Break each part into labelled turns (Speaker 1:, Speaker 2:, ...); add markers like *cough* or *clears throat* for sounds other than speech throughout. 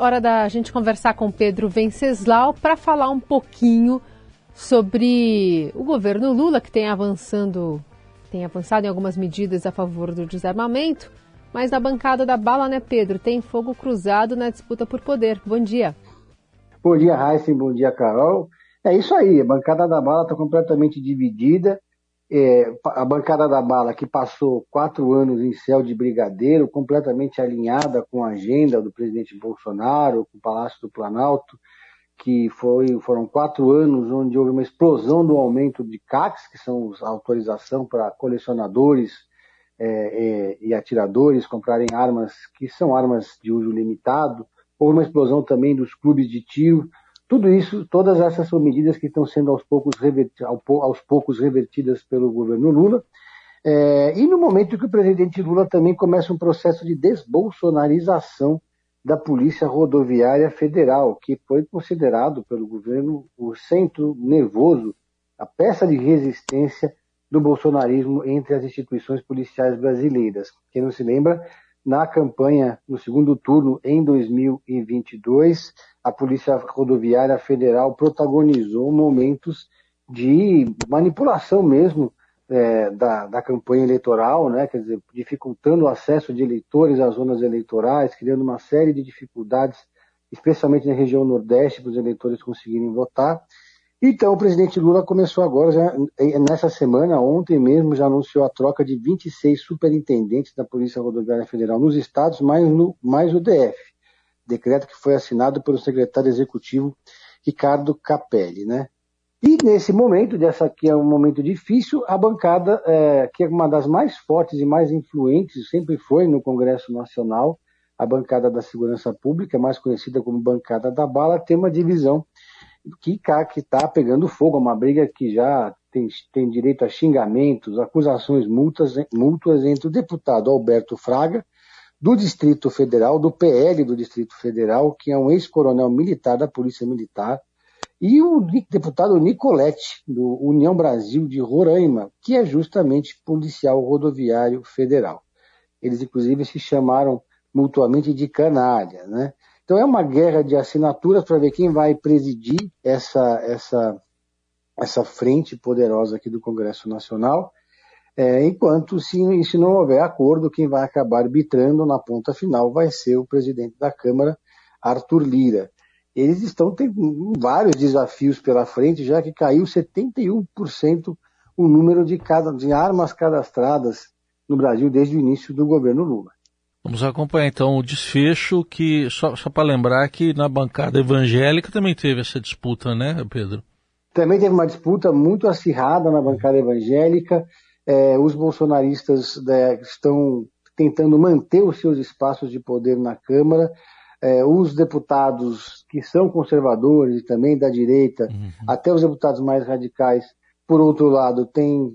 Speaker 1: hora da gente conversar com Pedro Venceslau para falar um pouquinho sobre o governo Lula, que tem avançando, tem avançado em algumas medidas a favor do desarmamento, mas na bancada da bala, né, Pedro? Tem fogo cruzado na disputa por poder. Bom dia.
Speaker 2: Bom dia, Heisen. Bom dia, Carol. É isso aí, a bancada da bala está completamente dividida. É, a bancada da bala, que passou quatro anos em céu de brigadeiro, completamente alinhada com a agenda do presidente Bolsonaro, com o Palácio do Planalto, que foi, foram quatro anos onde houve uma explosão do aumento de CACs, que são a autorização para colecionadores é, é, e atiradores comprarem armas que são armas de uso limitado. Houve uma explosão também dos clubes de tiro. Tudo isso, todas essas são medidas que estão sendo aos poucos, aos poucos revertidas pelo governo Lula. É, e no momento que o presidente Lula também começa um processo de desbolsonarização da Polícia Rodoviária Federal, que foi considerado pelo governo o centro nervoso, a peça de resistência do bolsonarismo entre as instituições policiais brasileiras. Quem não se lembra, na campanha, no segundo turno, em 2022, a Polícia Rodoviária Federal protagonizou momentos de manipulação mesmo é, da, da campanha eleitoral, né? quer dizer, dificultando o acesso de eleitores às zonas eleitorais, criando uma série de dificuldades, especialmente na região Nordeste, para os eleitores conseguirem votar. Então, o presidente Lula começou agora, já, nessa semana, ontem mesmo, já anunciou a troca de 26 superintendentes da Polícia Rodoviária Federal nos estados, mais, no, mais o DF. Decreto que foi assinado pelo secretário executivo Ricardo Capelli, né? E nesse momento, dessa que é um momento difícil, a bancada, é, que é uma das mais fortes e mais influentes, sempre foi no Congresso Nacional, a bancada da Segurança Pública, mais conhecida como bancada da bala, tem uma divisão que está pegando fogo, uma briga que já tem, tem direito a xingamentos, acusações multas, mútuas entre o deputado Alberto Fraga, do Distrito Federal, do PL do Distrito Federal, que é um ex-coronel militar da Polícia Militar, e o deputado Nicolete, do União Brasil de Roraima, que é justamente policial rodoviário federal. Eles, inclusive, se chamaram mutuamente de canalha, né? Então é uma guerra de assinaturas para ver quem vai presidir essa, essa, essa frente poderosa aqui do Congresso Nacional, é, enquanto se, se não houver acordo, quem vai acabar arbitrando na ponta final vai ser o presidente da Câmara, Arthur Lira eles estão tendo vários desafios pela frente, já que caiu 71% o número de, cada, de armas cadastradas no Brasil desde o início do governo Lula.
Speaker 3: Vamos acompanhar então o desfecho que, só, só para lembrar que na bancada evangélica também teve essa disputa, né, Pedro?
Speaker 2: Também teve uma disputa muito acirrada na bancada evangélica. É, os bolsonaristas né, estão tentando manter os seus espaços de poder na Câmara é, os deputados que são conservadores e também da direita, uhum. até os deputados mais radicais, por outro lado, têm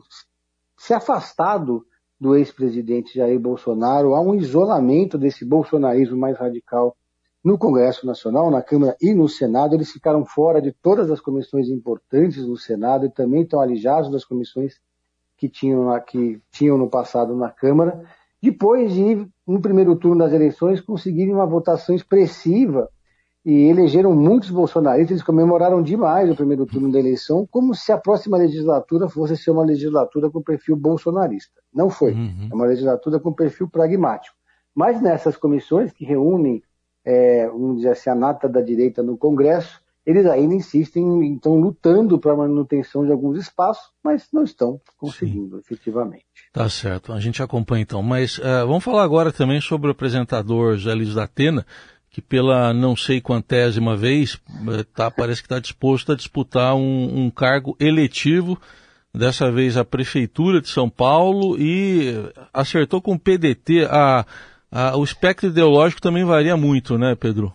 Speaker 2: se afastado do ex-presidente Jair Bolsonaro, há um isolamento desse bolsonarismo mais radical no Congresso Nacional, na Câmara e no Senado. Eles ficaram fora de todas as comissões importantes do Senado e também estão alijados das comissões que tinham, que tinham no passado na Câmara depois de, no primeiro turno das eleições, conseguirem uma votação expressiva e elegeram muitos bolsonaristas, eles comemoraram demais o primeiro turno da eleição, como se a próxima legislatura fosse ser uma legislatura com perfil bolsonarista. Não foi. Uhum. É uma legislatura com perfil pragmático. Mas nessas comissões que reúnem, é, vamos dizer assim, a nata da direita no Congresso, eles ainda insistem, estão lutando para a manutenção de alguns espaços, mas não estão conseguindo Sim. efetivamente.
Speaker 3: Tá certo, a gente acompanha então. Mas uh, vamos falar agora também sobre o apresentador José Luiz da Atena, que pela não sei quantésima vez eh, tá, parece que está disposto a disputar um, um, cargo eletivo, dessa vez a Prefeitura de São Paulo, e acertou com o PDT. A, a, o espectro ideológico também varia muito, né, Pedro?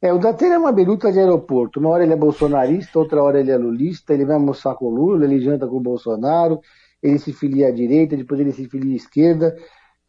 Speaker 2: É, o Datena é uma biruta de aeroporto. Uma hora ele é bolsonarista, outra hora ele é lulista, ele vai almoçar com o Lula, ele janta com o Bolsonaro, ele se filia à direita, depois ele se filia à esquerda.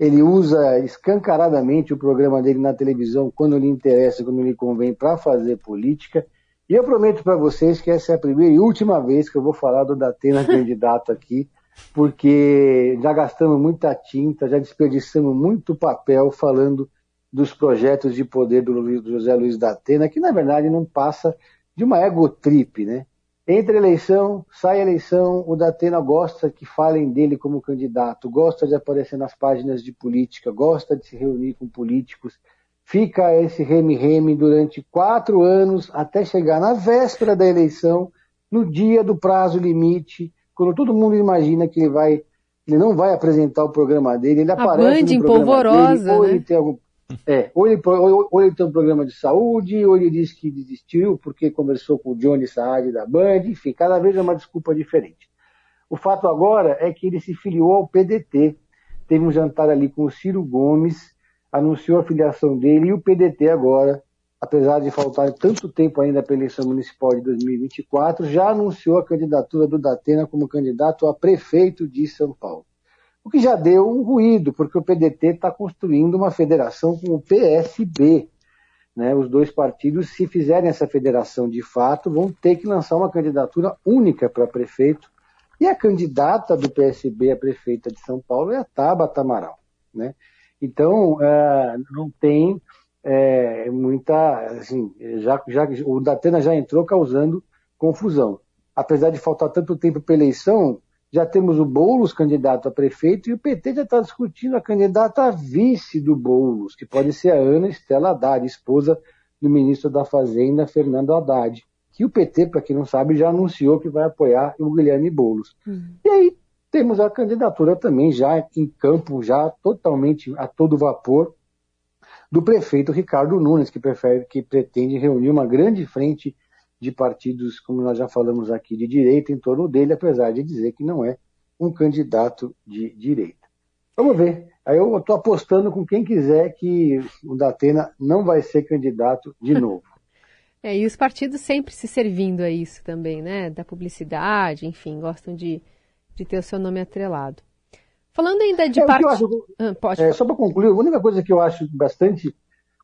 Speaker 2: Ele usa escancaradamente o programa dele na televisão quando lhe interessa, quando lhe convém, para fazer política. E eu prometo para vocês que essa é a primeira e última vez que eu vou falar do Datena *laughs* candidato aqui, porque já gastamos muita tinta, já desperdiçamos muito papel falando dos projetos de poder do José Luiz da Atena, que na verdade não passa de uma egotrip, né? Entre eleição, sai eleição, o Datena gosta que falem dele como candidato, gosta de aparecer nas páginas de política, gosta de se reunir com políticos, fica esse reme-reme durante quatro anos até chegar na véspera da eleição, no dia do prazo limite, quando todo mundo imagina que ele vai, ele não vai apresentar o programa dele, ele
Speaker 1: A
Speaker 2: aparece
Speaker 1: Band
Speaker 2: no programa
Speaker 1: empolvorosa,
Speaker 2: dele, ou
Speaker 1: né?
Speaker 2: ele tem algum é, ou ele, ou, ou ele tem um programa de saúde, ou ele diz que desistiu porque conversou com o Johnny Saad da Band, enfim, cada vez é uma desculpa diferente. O fato agora é que ele se filiou ao PDT, teve um jantar ali com o Ciro Gomes, anunciou a filiação dele, e o PDT agora, apesar de faltar tanto tempo ainda para a eleição municipal de 2024, já anunciou a candidatura do Datena como candidato a prefeito de São Paulo o que já deu um ruído, porque o PDT está construindo uma federação com o PSB. Né? Os dois partidos, se fizerem essa federação de fato, vão ter que lançar uma candidatura única para prefeito. E a candidata do PSB a prefeita de São Paulo é a Tabata Amaral. Né? Então, uh, não tem é, muita. Assim, já, já, o Datena já entrou causando confusão. Apesar de faltar tanto tempo para eleição, já temos o Boulos candidato a prefeito e o PT já está discutindo a candidata a vice do Boulos, que pode ser a Ana Estela Haddad, esposa do ministro da Fazenda, Fernando Haddad, que o PT, para quem não sabe, já anunciou que vai apoiar o Guilherme Boulos. Uhum. E aí temos a candidatura também já em campo, já totalmente a todo vapor, do prefeito Ricardo Nunes, que, prefere, que pretende reunir uma grande frente de partidos, como nós já falamos aqui, de direita em torno dele, apesar de dizer que não é um candidato de direita. Vamos ver. Aí eu estou apostando com quem quiser que o Datena não vai ser candidato de *laughs* novo.
Speaker 1: É, e os partidos sempre se servindo a isso também, né? Da publicidade, enfim, gostam de, de ter o seu nome atrelado. Falando ainda de
Speaker 2: é,
Speaker 1: partido. Ah, pode
Speaker 2: é, só para concluir, a única coisa que eu acho bastante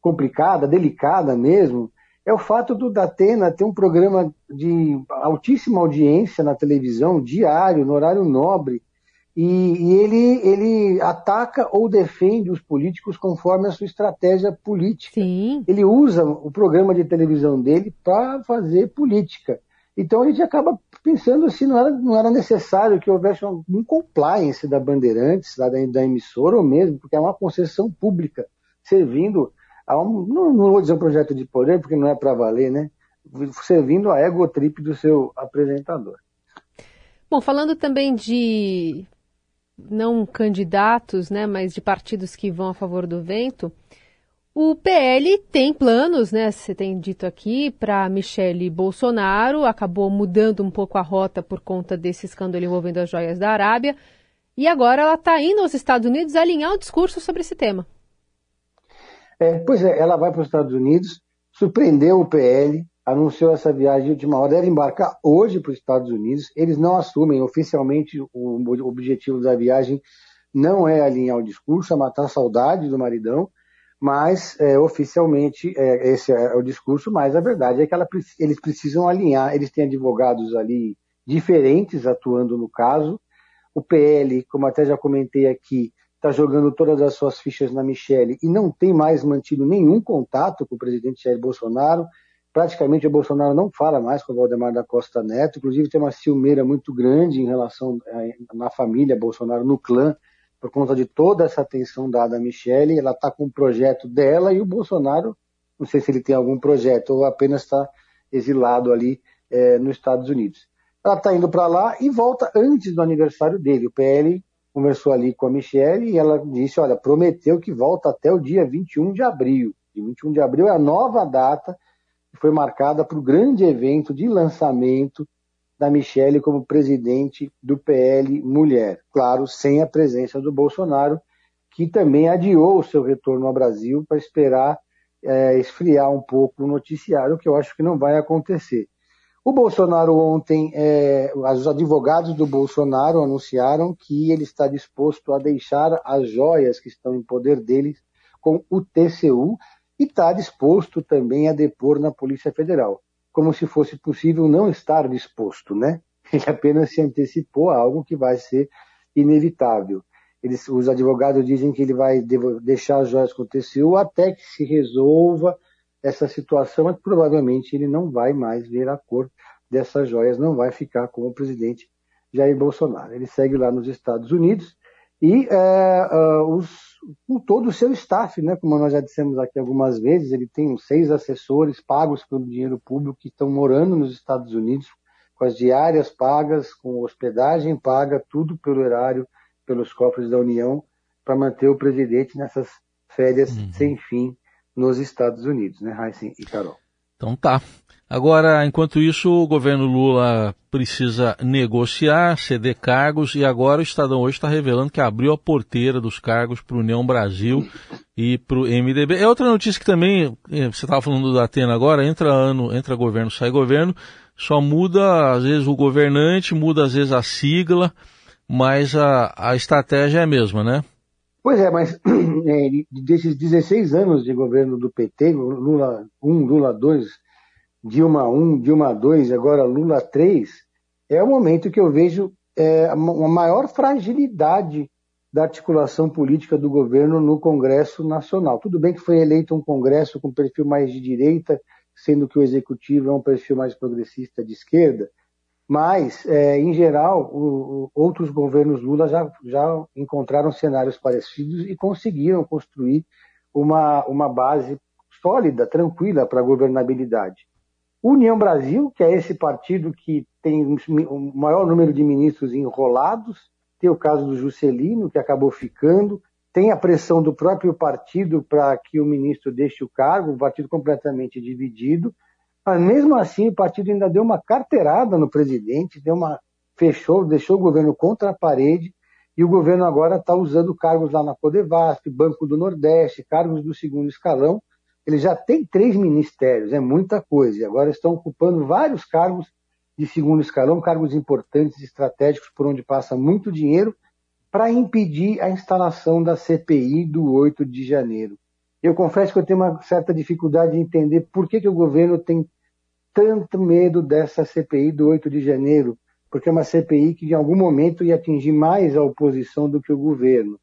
Speaker 2: complicada, delicada mesmo, é o fato do Datena ter um programa de altíssima audiência na televisão, diário, no horário nobre, e, e, ele, ele ataca ou defende os políticos conforme a sua estratégia política.
Speaker 1: Sim.
Speaker 2: Ele usa o programa de televisão dele para fazer política. Então a gente acaba pensando se não era, não era necessário que houvesse um, um compliance da Bandeirantes, da, da emissora, ou mesmo, porque é uma concessão pública, servindo um, não, não vou dizer um projeto de poder, porque não é para valer, né? Servindo a ego trip do seu apresentador.
Speaker 1: Bom, falando também de não candidatos, né, mas de partidos que vão a favor do vento, o PL tem planos, né? Você tem dito aqui, para Michele Bolsonaro, acabou mudando um pouco a rota por conta desse escândalo envolvendo as joias da Arábia, e agora ela está indo aos Estados Unidos alinhar o discurso sobre esse tema.
Speaker 2: É, pois é, ela vai para os Estados Unidos, surpreendeu o PL, anunciou essa viagem de última hora, deve embarcar hoje para os Estados Unidos. Eles não assumem oficialmente o objetivo da viagem, não é alinhar o discurso, é matar saudade do maridão, mas é, oficialmente é, esse é o discurso, mas a verdade é que ela, eles precisam alinhar, eles têm advogados ali diferentes atuando no caso. O PL, como até já comentei aqui, está jogando todas as suas fichas na Michelle e não tem mais mantido nenhum contato com o presidente Jair Bolsonaro. Praticamente o Bolsonaro não fala mais com o Valdemar da Costa Neto, inclusive tem uma ciumeira muito grande em relação eh, na família Bolsonaro, no clã, por conta de toda essa atenção dada à Michelle. Ela está com um projeto dela e o Bolsonaro, não sei se ele tem algum projeto ou apenas está exilado ali é, nos Estados Unidos. Ela está indo para lá e volta antes do aniversário dele. O PL conversou ali com a Michelle e ela disse, olha, prometeu que volta até o dia 21 de abril. E 21 de abril é a nova data que foi marcada para o grande evento de lançamento da Michelle como presidente do PL Mulher. Claro, sem a presença do Bolsonaro, que também adiou o seu retorno ao Brasil para esperar é, esfriar um pouco o noticiário, que eu acho que não vai acontecer. O Bolsonaro ontem, é, os advogados do Bolsonaro anunciaram que ele está disposto a deixar as joias que estão em poder dele com o TCU e está disposto também a depor na Polícia Federal, como se fosse possível não estar disposto, né? *laughs* Ele apenas se antecipou a algo que vai ser inevitável. Eles, os advogados dizem que ele vai deixar as joias com o TCU até que se resolva essa situação, mas provavelmente ele não vai mais ver a cor dessas joias, não vai ficar com o presidente Jair Bolsonaro. Ele segue lá nos Estados Unidos e é, uh, os, com todo o seu staff, né, como nós já dissemos aqui algumas vezes, ele tem uns seis assessores pagos pelo dinheiro público que estão morando nos Estados Unidos, com as diárias pagas, com hospedagem paga, tudo pelo erário, pelos cofres da União, para manter o presidente nessas férias uhum. sem fim nos Estados Unidos, né, Heisen e Carol?
Speaker 3: Então tá. Agora, enquanto isso, o governo Lula precisa negociar, ceder cargos e agora o Estadão hoje está revelando que abriu a porteira dos cargos para o União Brasil e para o MDB. É outra notícia que também, eh, você estava falando da Atena agora, entra ano, entra governo, sai governo, só muda às vezes o governante, muda às vezes a sigla, mas a, a estratégia é a mesma, né?
Speaker 2: Pois é, mas *clears throat* é, desses 16 anos de governo do PT, Lula 1, Lula 2, Dilma 1, Dilma 2, agora Lula 3, é o momento que eu vejo é, uma maior fragilidade da articulação política do governo no Congresso Nacional. Tudo bem que foi eleito um Congresso com perfil mais de direita, sendo que o Executivo é um perfil mais progressista de esquerda, mas, é, em geral, o, outros governos Lula já, já encontraram cenários parecidos e conseguiram construir uma, uma base sólida, tranquila para a governabilidade. União Brasil, que é esse partido que tem o maior número de ministros enrolados, tem o caso do Juscelino, que acabou ficando, tem a pressão do próprio partido para que o ministro deixe o cargo, o partido completamente dividido, mas mesmo assim o partido ainda deu uma carteirada no presidente, deu uma fechou, deixou o governo contra a parede, e o governo agora está usando cargos lá na Codevasf, Banco do Nordeste, cargos do segundo escalão, ele já tem três ministérios, é muita coisa, e agora estão ocupando vários cargos de segundo escalão, cargos importantes, estratégicos, por onde passa muito dinheiro, para impedir a instalação da CPI do 8 de janeiro. Eu confesso que eu tenho uma certa dificuldade de entender por que, que o governo tem tanto medo dessa CPI do 8 de janeiro, porque é uma CPI que, em algum momento, ia atingir mais a oposição do que o governo.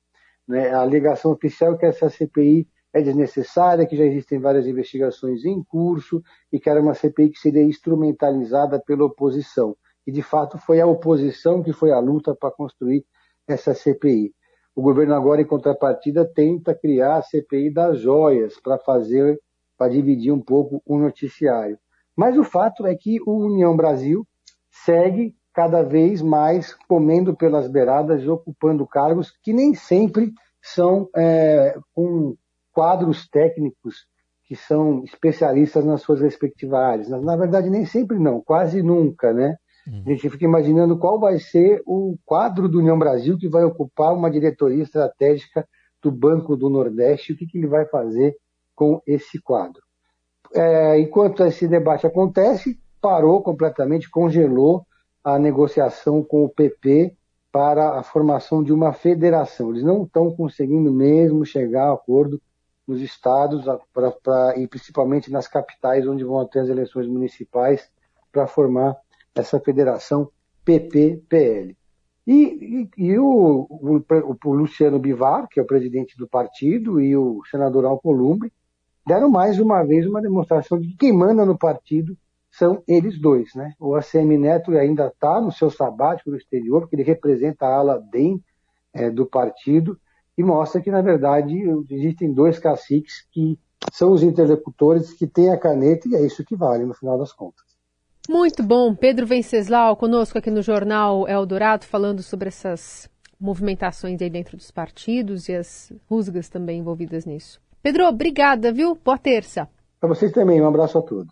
Speaker 2: Né? A alegação oficial é que essa CPI é desnecessária, que já existem várias investigações em curso e que era uma CPI que seria instrumentalizada pela oposição. E, de fato, foi a oposição que foi a luta para construir essa CPI. O governo agora, em contrapartida, tenta criar a CPI das joias para fazer, para dividir um pouco o noticiário. Mas o fato é que o União Brasil segue cada vez mais comendo pelas beiradas ocupando cargos que nem sempre são é, com quadros técnicos que são especialistas nas suas respectivas áreas. Na verdade, nem sempre não, quase nunca, né? Uhum. A gente fica imaginando qual vai ser o quadro do União Brasil que vai ocupar uma diretoria estratégica do Banco do Nordeste, o que, que ele vai fazer com esse quadro. É, enquanto esse debate acontece, parou completamente, congelou a negociação com o PP para a formação de uma federação. Eles não estão conseguindo mesmo chegar a acordo nos estados pra, pra, e principalmente nas capitais, onde vão ter as eleições municipais, para formar essa federação PP-PL. E, e, e o, o, o, Luciano Bivar, que é o presidente do partido, e o senador Alcolumbre, deram mais uma vez uma demonstração de que quem manda no partido são eles dois. Né? O ACM Neto ainda está no seu sabático no exterior, porque ele representa a ala DEM é, do partido, e mostra que, na verdade, existem dois caciques que são os interlocutores que têm a caneta e é isso que vale no final das contas.
Speaker 1: Muito bom. Pedro Venceslau conosco aqui no Jornal Eldorado, falando sobre essas movimentações aí dentro dos partidos e as rusgas também envolvidas nisso. Pedro, obrigada, viu? Boa terça.
Speaker 2: Para vocês também, um abraço a todos.